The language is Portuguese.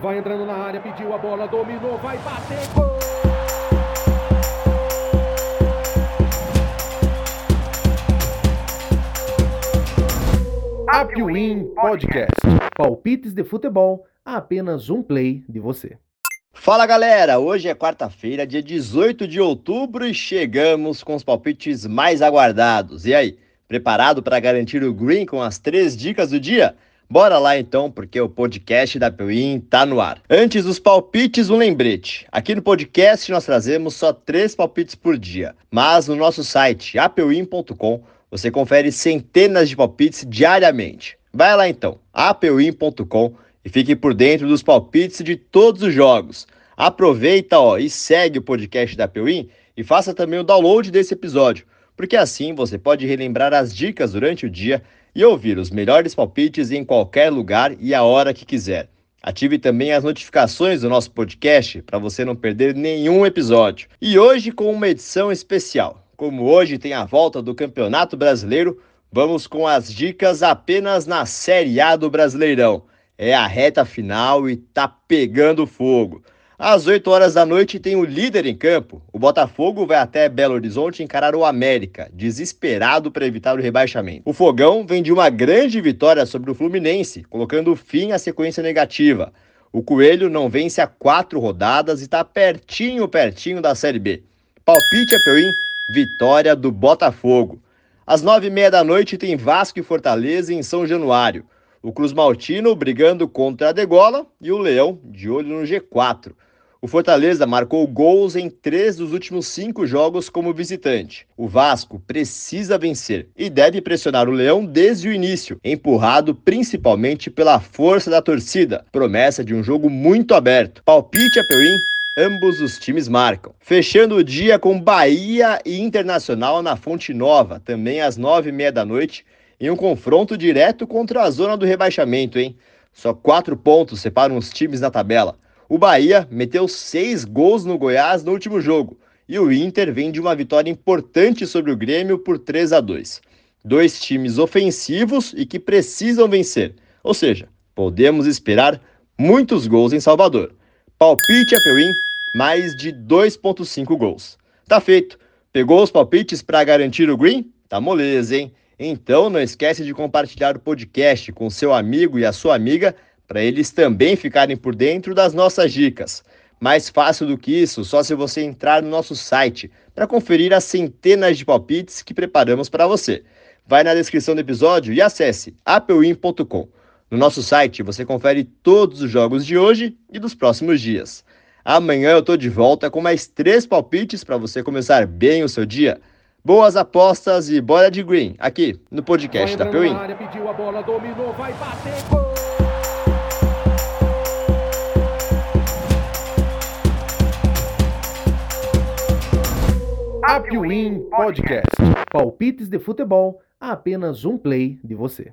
Vai entrando na área, pediu a bola, dominou, vai bater, gol! Apwin Podcast. Palpites de futebol a apenas um play de você. Fala galera, hoje é quarta-feira, dia 18 de outubro e chegamos com os palpites mais aguardados. E aí, preparado para garantir o green com as três dicas do dia? Bora lá então, porque o podcast da Peuim tá no ar. Antes dos palpites, um lembrete. Aqui no podcast nós trazemos só três palpites por dia, mas no nosso site apeuim.com você confere centenas de palpites diariamente. Vai lá então, apeuim.com e fique por dentro dos palpites de todos os jogos. Aproveita ó, e segue o podcast da Peuim e faça também o download desse episódio, porque assim você pode relembrar as dicas durante o dia e ouvir os melhores palpites em qualquer lugar e a hora que quiser. Ative também as notificações do nosso podcast para você não perder nenhum episódio. E hoje com uma edição especial. Como hoje tem a volta do Campeonato Brasileiro, vamos com as dicas apenas na Série A do Brasileirão. É a reta final e tá pegando fogo. Às 8 horas da noite tem o líder em campo. O Botafogo vai até Belo Horizonte encarar o América, desesperado para evitar o rebaixamento. O Fogão vem de uma grande vitória sobre o Fluminense, colocando fim à sequência negativa. O Coelho não vence há quatro rodadas e está pertinho, pertinho da Série B. Palpite é Peuim, vitória do Botafogo. Às nove e meia da noite tem Vasco e Fortaleza em São Januário. O Cruz Maltino brigando contra a Degola e o Leão de olho no G4. O Fortaleza marcou gols em três dos últimos cinco jogos como visitante. O Vasco precisa vencer e deve pressionar o Leão desde o início, empurrado principalmente pela força da torcida. Promessa de um jogo muito aberto. Palpite a Peuim, ambos os times marcam. Fechando o dia com Bahia e Internacional na Fonte Nova, também às nove e meia da noite, em um confronto direto contra a zona do rebaixamento, hein? Só quatro pontos separam os times na tabela. O Bahia meteu seis gols no Goiás no último jogo e o Inter vem de uma vitória importante sobre o Grêmio por 3 a 2. Dois times ofensivos e que precisam vencer, ou seja, podemos esperar muitos gols em Salvador. Palpite a Peuim, mais de 2,5 gols. Tá feito. Pegou os palpites para garantir o green? Tá moleza, hein? Então não esquece de compartilhar o podcast com seu amigo e a sua amiga para eles também ficarem por dentro das nossas dicas. Mais fácil do que isso, só se você entrar no nosso site para conferir as centenas de palpites que preparamos para você. Vai na descrição do episódio e acesse apewin.com. No nosso site você confere todos os jogos de hoje e dos próximos dias. Amanhã eu tô de volta com mais três palpites para você começar bem o seu dia. Boas apostas e bora de green aqui no podcast da Peuim. Apwin Podcast. Palpites de futebol a apenas um play de você.